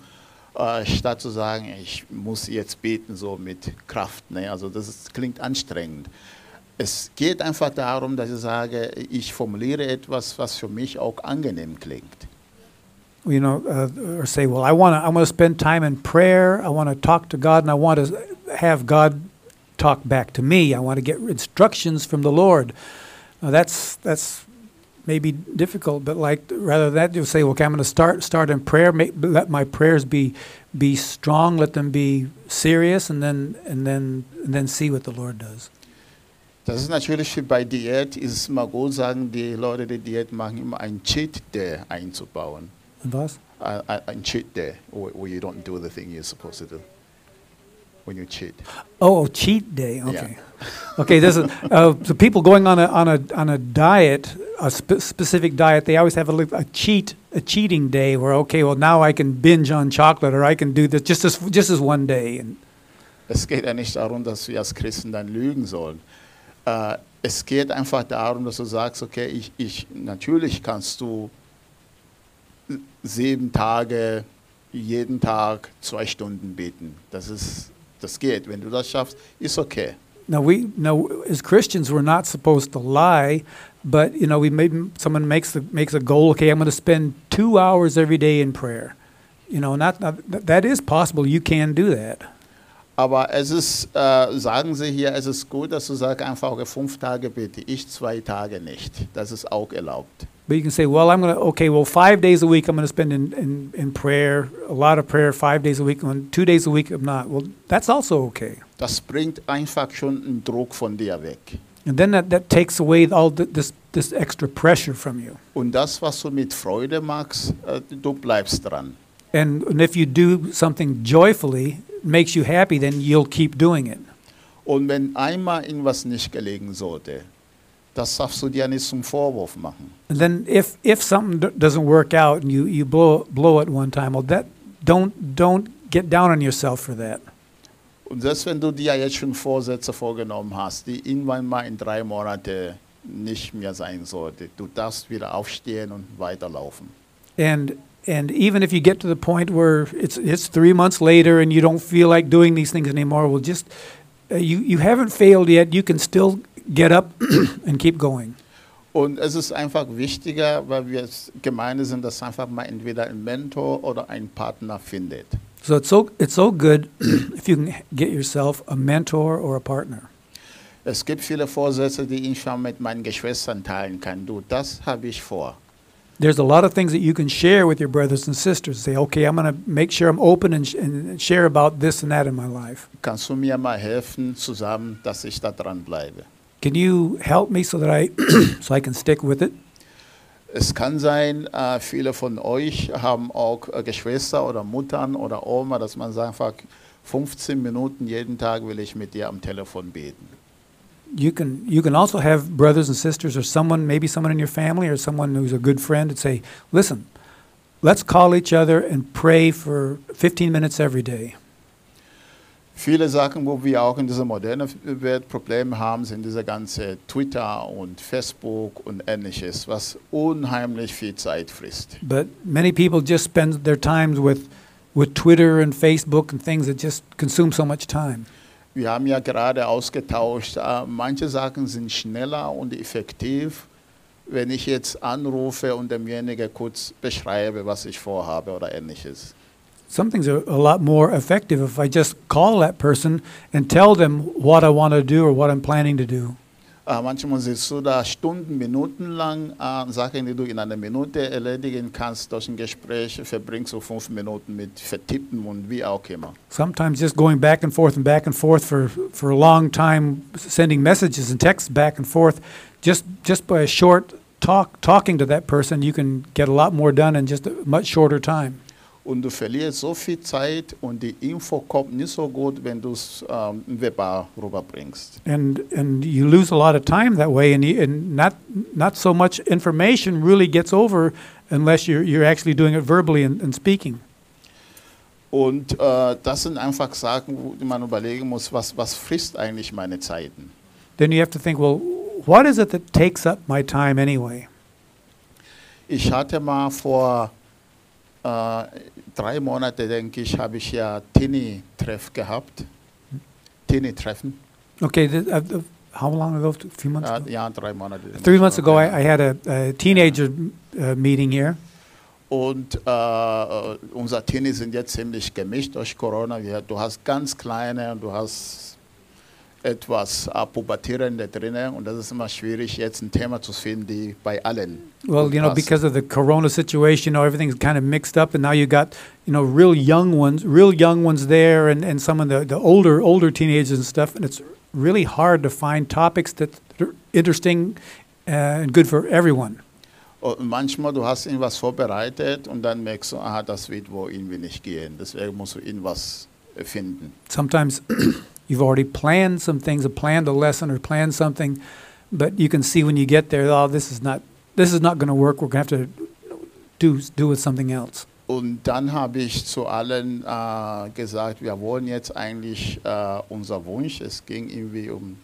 äh, statt zu sagen, ich muss jetzt beten so mit Kraft. Ne? Also das ist, klingt anstrengend. Es geht einfach darum, dass ich sage, ich formuliere etwas, was für mich auch angenehm klingt. You know, uh, or say, well, I want to I want to spend time in prayer. I want to talk to God, and I want to have God talk back to me. I want to get instructions from the Lord. That's that's maybe difficult, but like rather than that, you say, okay, I'm going to start start in prayer. Make, let my prayers be be strong. Let them be serious, and then and then and then see what the Lord does. Das ist natürlich bei Diät, ist es immer gut sagen, die Leute, die Diät machen, immer ein Cheat Day einzubauen. Was? Ein Cheat Day, where you don't do the thing you're supposed to do. When you cheat. Oh, cheat day. Okay. Okay. This is uh, so people going on a on a on a diet, a spe- specific diet. They always have a, a cheat a cheating day where okay, well now I can binge on chocolate or I can do this just as just as one day. And Es geht ja nicht darum, dass wir als Christen dann lügen sollen. Äh, es geht einfach darum, dass du sagst, okay, ich, ich, natürlich kannst du sieben Tage, jeden Tag zwei Stunden beten. Das, ist, das geht. Wenn du das schaffst, ist okay. now we now as Christians we're not supposed to lie, but you know we maybe someone makes the makes a goal. Okay, I'm going to spend two hours every day in prayer. You know, not, not that is possible. You can do that. Aber es ist, äh, sagen sie hier, es ist gut, dass du sagst, einfach okay, fünf Tage bete ich, zwei Tage nicht. Das ist auch erlaubt. But you can say, well, I'm going to, okay, well, five days a week I'm going to spend in, in, in prayer, a lot of prayer, five days a week, and two days a week I'm not. Well, that's also okay. Das bringt einfach schon einen Druck von dir weg. And then that, that takes away all th- this, this extra pressure from you. Und das, was du mit Freude machst, äh, du bleibst dran. And, and if you do something joyfully, makes you happy, then you'll keep doing it. Und wenn einmal irgendwas nicht gelegen sollte, das darfst du dir nicht zum Vorwurf machen. And then if, if something doesn't work out and you, you blow, blow it one time, well, that, don't, don't get down on yourself for that. Und selbst wenn du dir jetzt schon Vorsätze vorgenommen hast, die irgendwann mal in drei Monaten nicht mehr sein sollte, du darfst wieder aufstehen und weiterlaufen. And and even if you get to the point where it's it's three months later and you don't feel like doing these things anymore, well, just uh, you you haven't failed yet. You can still get up and keep going. Und es ist einfach wichtiger, weil wir als Gemeinde sind, dass einfach mal entweder ein Mentor oder ein Partner findet. So it's so it's so good if you can get yourself a mentor or a partner. Es gibt viele Vorsätze, die ich schon mit meinen Geschwistern teilen kann. Du, das habe ich vor. There's a lot of things that you can share with your brothers and sisters. Say, okay, I'm going to make sure I'm open and, sh- and share about this and that in my life. Kannst du mir mal helfen, zusammen, dass ich da dran bleibe? Can you help me so that I so I can stick with it? Es kann sein, äh, viele von euch haben auch äh, Geschwister oder Muttern oder Oma, dass man sagt, einfach 15 Minuten jeden Tag will ich mit dir am Telefon beten. You can you can also have brothers and sisters or someone maybe someone in your family or someone who's a good friend and say listen let's call each other and pray for 15 minutes every day Viele Sachen, wo wir auch in dieser modernen Welt Probleme haben, sind diese ganze Twitter und Facebook und ähnliches, was unheimlich viel Zeit frisst. but many people just spend their times with with twitter and facebook and things that just consume so much time Wir haben ja gerade ausgetauscht, äh, manche Sachen sind schneller und effektiv, wenn ich jetzt anrufe und demjenigen kurz beschreibe, was ich vorhabe oder ähnliches. some things are a lot more effective if i just call that person and tell them what i want to do or what i'm planning to do manchmal sitzt du da Stunden, Minuten lang, äh, Sachen, die du in einer Minute erledigen kannst durch ein Gespräch, verbringst du fünf Minuten mit Vertippen und wie auch immer. sometimes just going back and forth and back and forth for, for a long time sending messages and texts back and forth just just by a short talk talking to that person you can get a lot more done in just a much shorter time Und du verlierst so viel Zeit und die Info kommt nicht so gut, wenn du es ähm, verbal rüberbringst. and and you lose a lot of time that way and, you, and not not so much information really gets over unless you're you're actually doing it verbally and, and speaking Und äh, das sind einfach Sachen, wo man überlegen muss, was, was frisst eigentlich meine Zeiten. then you have to think well what is it that takes up my time anyway Ich hatte mal vor äh, drei Monaten, denke ich, habe ich ja Tini-Treff gehabt. Tini-Treffen. Okay, th- uh, uh, how long ago? A few months Ja, ago? ja, drei Monate. Three months ago, I, I had a, a teenager uh, meeting here. Und äh, unsere Teenies sind jetzt ziemlich gemischt durch Corona. Du hast ganz kleine und du hast etwas Pubertierende drinnen und das ist immer schwierig, jetzt ein Thema zu finden, die bei allen Well, you know, because of the corona situation, you know, everything's kind of mixed up, and now you got, you know, real young ones, real young ones there, and, and some of the, the older older teenagers and stuff, and it's really hard to find topics that are interesting uh, and good for everyone. Und manchmal, du hast irgendwas vorbereitet und dann merkst du, aha, das wird wohl irgendwie nicht gehen. Deswegen musst du irgendwas äh, finden. Sometimes you've already planned some things, or planned a lesson, or planned something, but you can see when you get there, oh, this is not this is not going to work. We're going to have to do do with something else. Und dann habe ich zu allen äh, gesagt, wir wollen jetzt eigentlich äh, unser Wunsch, es ging irgendwie um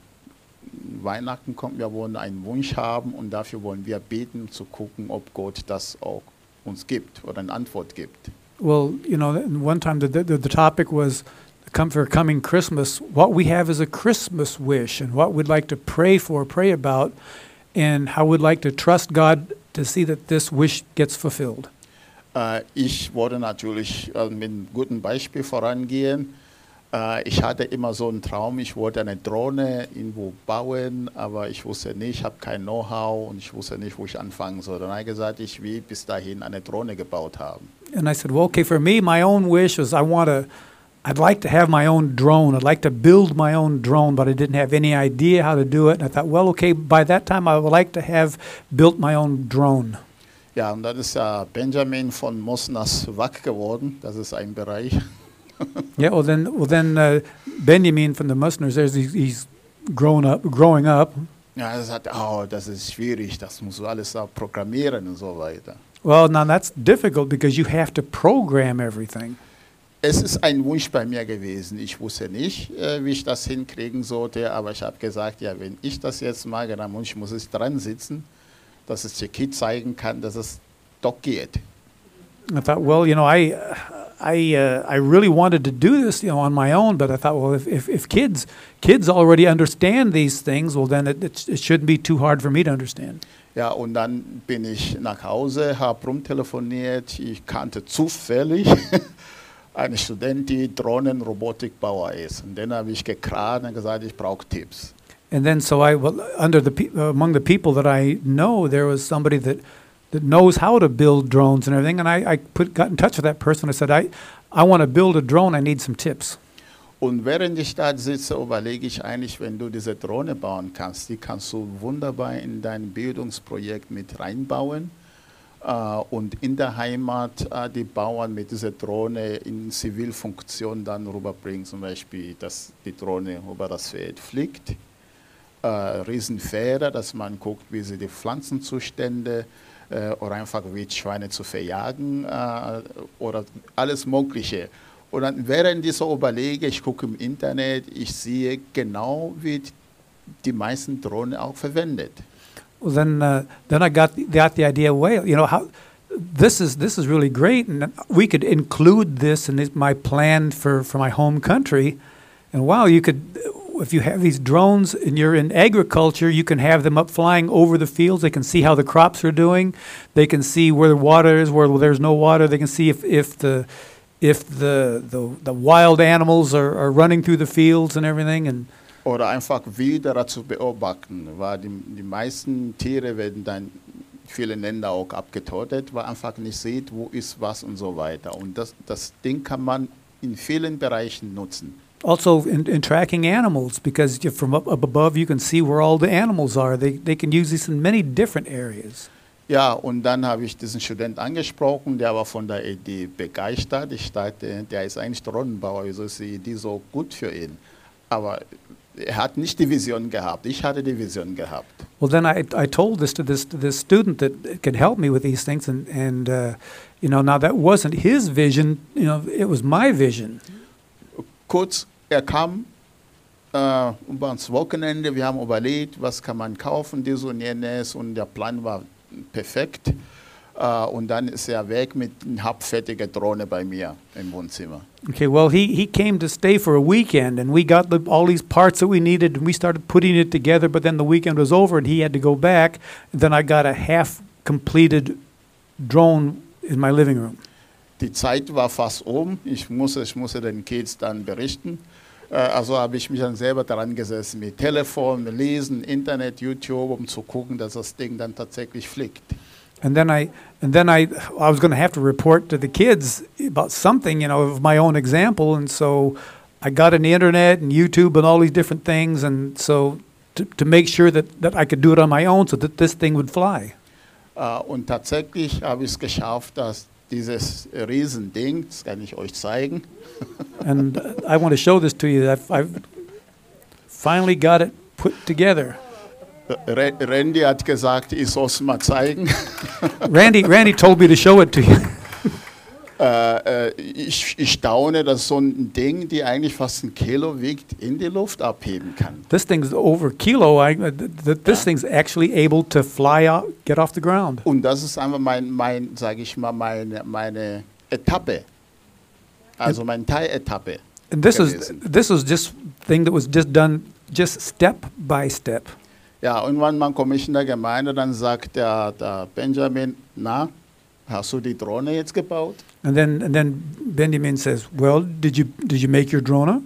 Weihnachten kommt, wir wollen einen Wunsch haben und dafür wollen wir beten, zu gucken, ob Gott das auch uns gibt oder eine Antwort gibt. Well, you know, one time the, the, the topic was come for coming Christmas. What we have is a Christmas wish, and what we'd like to pray for, pray about, and how we'd like to trust God to see that this wish gets fulfilled. Äh, ich wollte natürlich äh, mit einem guten Beispiel vorangehen. Äh, ich hatte immer so einen Traum, ich wollte eine Drohne irgendwo bauen, aber ich wusste nicht, ich habe kein Know-how und ich wusste nicht, wo ich anfangen soll. Dann habe er ich gesagt, ich will bis dahin eine Drohne gebaut haben. And I said, well, okay, for me, my own wish is I want to, I'd like to have my own drone. I'd like to build my own drone, but I didn't have any idea how to do it. And I thought, well, okay, by that time, I would like to have built my own drone. Ja, und dann ist ja Benjamin von Mosnas Wack geworden. Das ist ein Bereich. Yeah, well then, well then, uh, Benjamin from the Musners, there's he's, he's grown up, growing up. Ja, er sagt, oh, das ist schwierig, das musst du alles da programmieren und so weiter. Well, now that's difficult because you have to program everything. Es ist ein Wunsch bei mir gewesen. Ich wusste nicht, äh, wie ich das hinkriegen sollte, aber ich habe gesagt, ja, wenn ich das jetzt mache, dann muss ich, muss ich dran sitzen, dass es der Kind zeigen kann, dass es doch geht. I thought, well, you know, I, I, uh, I really wanted to do this, you know, on my own, but I thought, well, if, if, if kids, kids already understand these things, well, then it, it, it shouldn't be too hard for me to understand. Ja, und dann bin ich nach Hause, habe rumtelefoniert. Ich kannte zufällig eine Studentin, die Drohnenrobotikbauer ist. Und dann habe ich gekraht und gesagt, ich brauche Tipps. And then, so I, well, under the uh, among the people that I know, there was somebody that, that knows how to build drones and everything. And I, I put, got in touch with that person. I said, I, I want to build a drone. I need some tips. Und während ich da sitze, überlege ich eigentlich, wenn du diese Drohne bauen kannst, die kannst du wunderbar in dein Bildungsprojekt mit reinbauen. Äh, und in der Heimat äh, die Bauern mit dieser Drohne in Zivilfunktion dann rüberbringen. Zum Beispiel, dass die Drohne über das Feld fliegt. Äh, Riesenfelder, dass man guckt, wie sie die Pflanzenzustände oder einfach wie Schweine zu verjagen oder alles Mögliche. Und dann während ich so überlege, ich gucke im Internet, ich sehe genau, wie die meisten Drohnen auch verwendet. Well, then, uh, then I got the, got the idea. Well, you know how this is this is really great, and we could include this in this, my plan for for my home country. And wow, you could, if you have these drones and you're in agriculture, you can have them up flying over the fields. They can see how the crops are doing. They can see where the water is, where there's no water. They can see if if the if the the, the wild animals are, are running through the fields and everything. And Oder einfach Wilderer zu beobachten, weil die, die meisten Tiere werden dann viele Länder auch abgetötet, weil einfach nicht sieht, wo ist was und so weiter. Und das, das Ding kann man in vielen Bereichen nutzen. also in, in tracking animals because from up, up above you can see where all the animals are. They, they can use this in many different areas. Ja, und dann habe ich diesen Student angesprochen, der war von der Idee begeistert. Ich dachte, der ist eigentlich Drohnenbauer, wieso ist die Idee so gut für ihn? Aber er hat nicht die Vision gehabt, ich hatte die Vision gehabt. Well, then I, I told this to this to this student that could help me with these things, and and uh, you know now that wasn't his vision. You know, it was my vision. Kurz, er kam äh, über das Wochenende, wir haben überlegt, was kann man kaufen, dies und jenes, und der Plan war perfekt. Äh, und dann ist er weg mit einer halbfertigen Drohne bei mir im Wohnzimmer. Okay, well, he, he came to stay for a weekend, and we got the, all these parts that we needed, and we started putting it together. But then the weekend was over, and he had to go back. And then I got a half completed drone in my living room. Die Zeit war fast um. Ich musste, ich musste den Kids dann berichten. Äh, Also habe ich mich dann selber daran gesessen mit Telefon, Lesen, Internet, YouTube, um zu gucken, dass das Ding dann tatsächlich fliegt. And then I, and then I, I was going to have to report to the kids about something, you know, of my own example. And so I got on the internet and YouTube and all these different things. And so to, to make sure that, that I could do it on my own so that this thing would fly. Äh, Und tatsächlich habe ich es geschafft, dass dieses Riesending, das kann ich euch zeigen, And uh, I want to show this to you. I've, I've finally got it put together. Ra- Randy hat gesagt, ich soll es mal zeigen. Randy, Randy told me to show it to you. Äh, äh, ich, ich staune, dass so ein Ding, die eigentlich fast ein Kilo wiegt, in die Luft abheben kann. This thing's over kilo. I, th- th- this Yeah. thing's actually able to fly out, get off the ground. Und das ist einfach mein, mein sage ich mal, meine, meine Etappe. Also meine Teiletappe. And this is gewesen. this was just thing that was just done just step by step. Ja, irgendwann mal komme ich in der Gemeinde, dann sagt der, der Benjamin, na, hast du die Drohne jetzt gebaut? And then and then Benjamin says, "Well, did you did you make your drone?"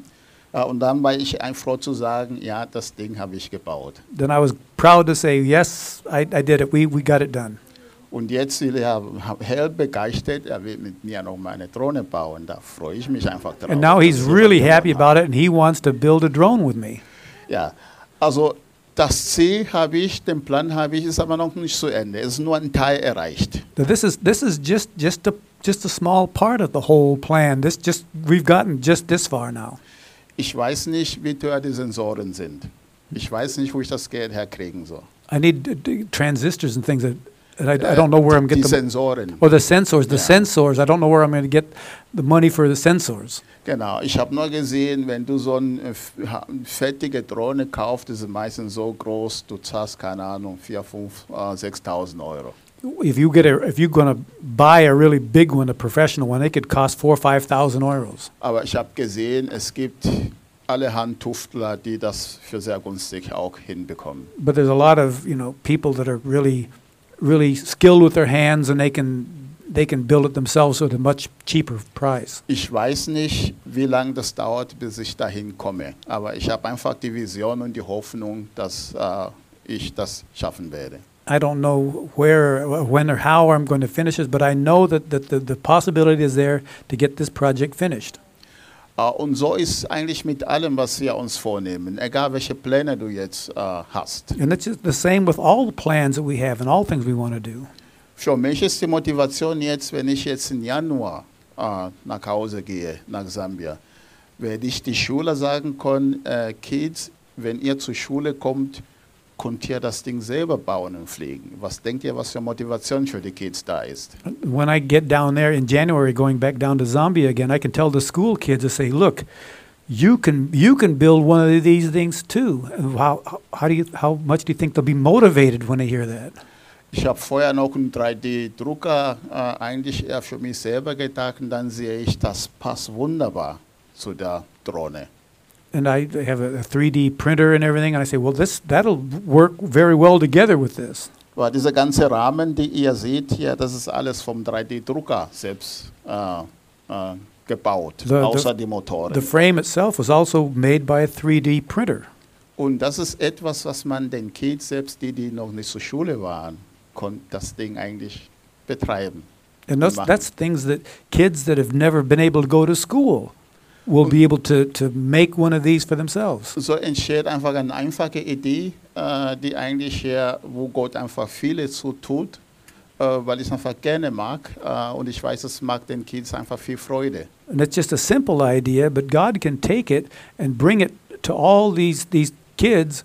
Ja, und dann war ich ein froh zu sagen, ja, das Ding habe ich gebaut. Then I was proud to say, "Yes, I, I did it. We we got it done." Und jetzt will er hell begeistert, er will mit mir noch meine Drohne bauen. Da freue ich mich einfach drauf. And now he's really happy about it, and he wants to build a drone with me. Ja, also das Ziel habe ich, den Plan habe ich, ist aber noch nicht zu Ende. Es ist nur ein Teil erreicht. So this is this is just just a just a small part of the whole plan. This just we've gotten just this far now. Ich weiß nicht, wie teuer die Sensoren sind. Ich weiß nicht, wo ich das Geld herkriegen soll. I need uh, transistors and things that, and I, I don't know where I'm getting the Sensoren. or the sensors. The Yeah. sensors. I don't know where I'm going to get the money for the sensors. Genau, ich habe nur gesehen, wenn du so eine ha- fertige Drohne kaufst, die sind meistens so groß, du zahlst, keine Ahnung, 4, 5, äh, 6.000 Euro. If you get a if you're to buy a really big one, a professional one, it could cost four or five thousand euros. Aber ich habe gesehen, es gibt allerhand Tuftler, die das für sehr günstig auch hinbekommen. But there's a lot of you know people that are really, really skilled with their hands, and they can they can build it themselves at a much cheaper price. Ich weiß nicht, wie lange das dauert, bis ich dahin komme. Aber ich habe einfach die Vision und die Hoffnung, dass äh, ich das schaffen werde. I don't know where, when, or how I'm going to finish this, but I know that, that the, the possibility is there to get this project finished. Äh, und so ist eigentlich mit allem, was wir uns vornehmen. Egal welche Pläne du jetzt äh, hast. And it's the same with all the plans that we have and all things we want to do. Für mich ist die Motivation jetzt, wenn ich jetzt im Januar äh, nach Hause gehe, nach Sambia, werde ich die Schüler sagen können, äh, Kids, wenn ihr zur Schule kommt, könnt ihr das Ding selber bauen und fliegen. Was denkt ihr, was für Motivation für die Kids da ist? When I get down there in January, going back down to Zambia again, I can tell the school kids to say, "Look, you can you can build one of these things too." How how do you how much do you think they'll be motivated when they hear that? Ich habe vorher noch einen 3D-Drucker äh, eigentlich eher für mich selber gedacht und dann sehe ich, das passt wunderbar zu der Drohne. And I have a, a 3D printer and everything, and I say, "Well, this that'll work very well together with this." Aber dieser ganze Rahmen, die ihr seht hier, das ist alles vom 3D-Drucker selbst äh, äh, gebaut, The- the- außer die Motoren. The frame itself was also made by a 3D printer. Und das ist etwas, was man den Kids, selbst die, die noch nicht zur Schule waren, konnten das Ding eigentlich betreiben. And those, that's things that kids that have never been able to go to school will be able to, to make one of these for themselves. So entsteht einfach eine einfache Idee, äh, die eigentlich hier, wo Gott einfach vieles so tut, äh, weil ich es einfach gerne mag. Äh, und ich weiß, es macht den Kids einfach viel Freude. And it's just a simple idea, but God can take it and bring it to all these, these kids,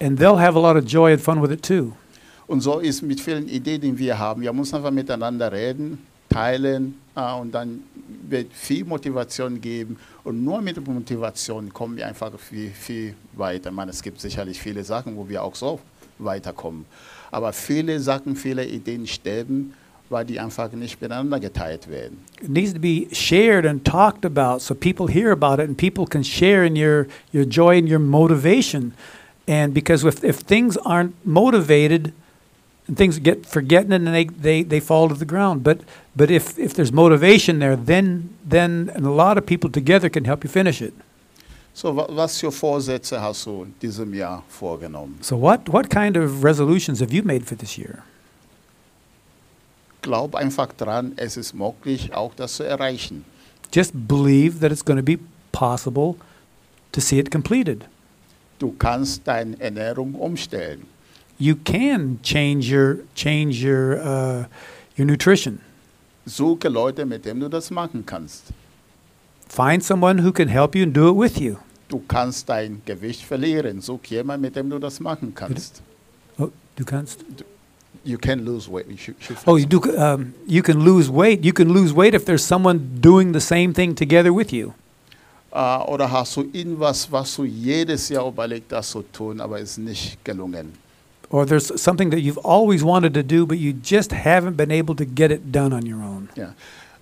and they'll have a lot of joy and fun with it too. Und so ist mit vielen Ideen, die wir haben. Wir müssen einfach miteinander reden, teilen und dann wird viel Motivation geben. Und nur mit Motivation kommen wir einfach viel, viel weiter. Meine, es gibt sicherlich viele Sachen, wo wir auch so weiterkommen. Aber viele Sachen, viele Ideen sterben, weil die einfach nicht miteinander geteilt werden. It needs to be shared and talked about so people hear about it and people can share in your, your joy and your motivation. And because if, if things aren't motivated, and things get forgotten and they, they, they fall to the ground. But but if, if there's motivation there, then then and a lot of people together can help you finish it. So, wa- was für Vorsätze hast du in diesem Jahr vorgenommen? So what what kind of resolutions have you made for this year? Glaub einfach dran, es ist möglich, auch das zu erreichen. Just believe that it's going to be possible to see it completed. Du kannst deine Ernährung umstellen. You can change your change your uh, your nutrition. Suche Leute, mit denen du das machen kannst. Find someone who can help you and do it with you. Du kannst dein Gewicht verlieren. Such jemanden, mit dem du das machen kannst. Oh, du kannst. You can lose weight. You should, should Oh, you do. Um, you can lose weight. You can lose weight if there's someone doing the same thing together with you. Äh, oder hast du irgendwas, was du jedes Jahr überlegt hast zu tun, aber es ist nicht gelungen? Or there's something that you've always wanted to do, but you just haven't been able to get it done on your own. Ja.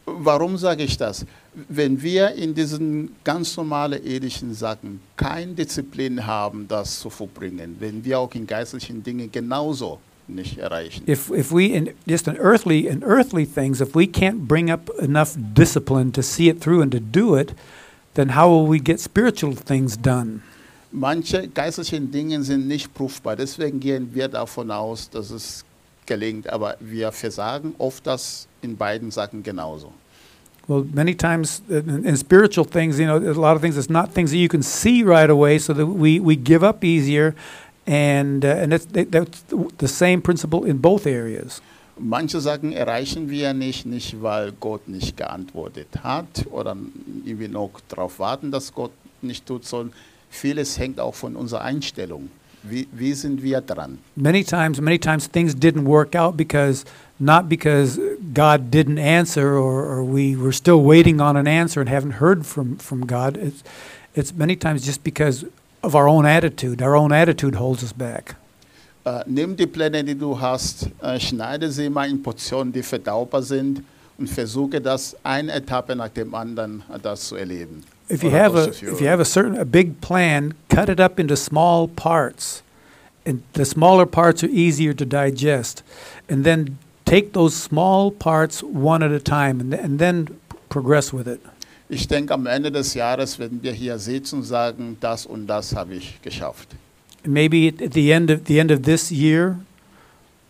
Warum sage ich das? Wenn wir in diesen ganz normalen irdischen Sachen keine Disziplin haben, das zu verbringen, wenn wir auch in geistlichen Dingen genauso nicht erreichen. If if we in just in earthly in earthly things, if we can't bring up enough discipline to see it through and to do it, then how will we get spiritual things done? Manche geistlichen Dinge sind nicht prüfbar, deswegen gehen wir davon aus, dass es gelingt, aber wir versagen oft das in beiden Sachen genauso. Well, many times in, in spiritual things, you know, there's a lot of things. It's not things that you can see right away, so that we, we give up easier, and uh, and that's that's the same principle in both areas. Manche Sachen erreichen wir nicht, nicht weil Gott nicht geantwortet hat oder irgendwie noch darauf warten, dass Gott nicht tut, sondern vieles hängt auch von unserer Einstellung. Wie, wie sind wir dran? Many times, many times things didn't work out because not because God didn't answer or, or we were still waiting on an answer and haven't heard from from God. It's it's many times just because of our own attitude. Our own attitude holds us back. Äh, nimm die Pläne, die du hast, äh, schneide sie mal in Portionen, die verdaubar sind und versuche das eine Etappe nach dem anderen äh, das zu erleben. If you have a if you have a certain a big plan, cut it up into small parts, and the smaller parts are easier to digest, and then take those small parts one at a time, and, and then progress with it. Ich denke, am Ende des Jahres werden wir hier sitzen und sagen, das und das habe ich geschafft. Maybe at the end of the end of this year,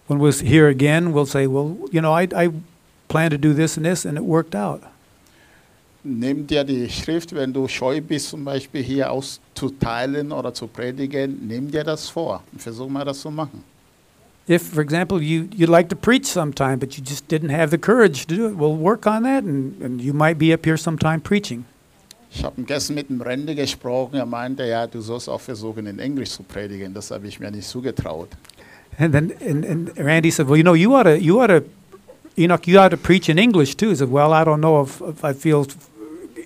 when we're here again, we'll say, well, you know, I I plan to do this and this, and it worked out. Nimm dir die Schrift, wenn du scheu bist, zum Beispiel hier auszuteilen oder zu predigen, nimm dir das vor und versuch mal das zu machen. If, for example, you you'd like to preach sometime, but you just didn't have the courage to do it, well, work on that, and, and you might be up here sometime preaching. Ich habe gestern mit dem Rende gesprochen, er meinte, ja, du sollst auch versuchen, in Englisch zu predigen. Das habe ich mir nicht zugetraut. And then and, and Randy said, "Well, you know, you ought to you ought to Enoch, you ought to preach in English too." He said, "Well, I don't know if, if I feel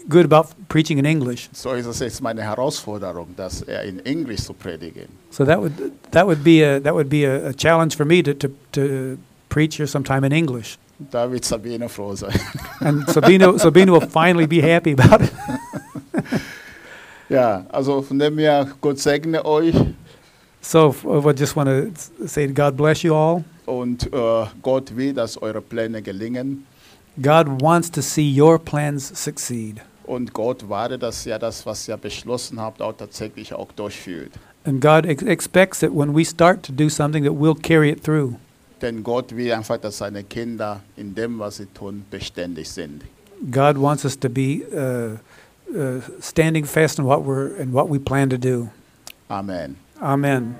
good about preaching in English." So ist es jetzt meine Herausforderung, dass er in Englisch zu predigen. So that would that would be a that would be a, a challenge for me to, to to preach here sometime in English. Da wird Sabine froh sein. And Sabino Sabino will finally be happy about it. ja, also von dem her, Gott segne euch So I just want to say, God bless you all. und äh, Gott will, dass eure Pläne gelingen. God wants to see your plans succeed, Und Gott wartet, dass ihr das, was ihr beschlossen habt, auch tatsächlich auch durchführt. and God ex- expects that when we start to do something, that we'll carry it through. Denn Gott will einfach, dass seine Kinder in dem, was sie tun, beständig sind. God wants us to be uh, uh, standing fast in what we're in what we plan to do. Amen. Amen.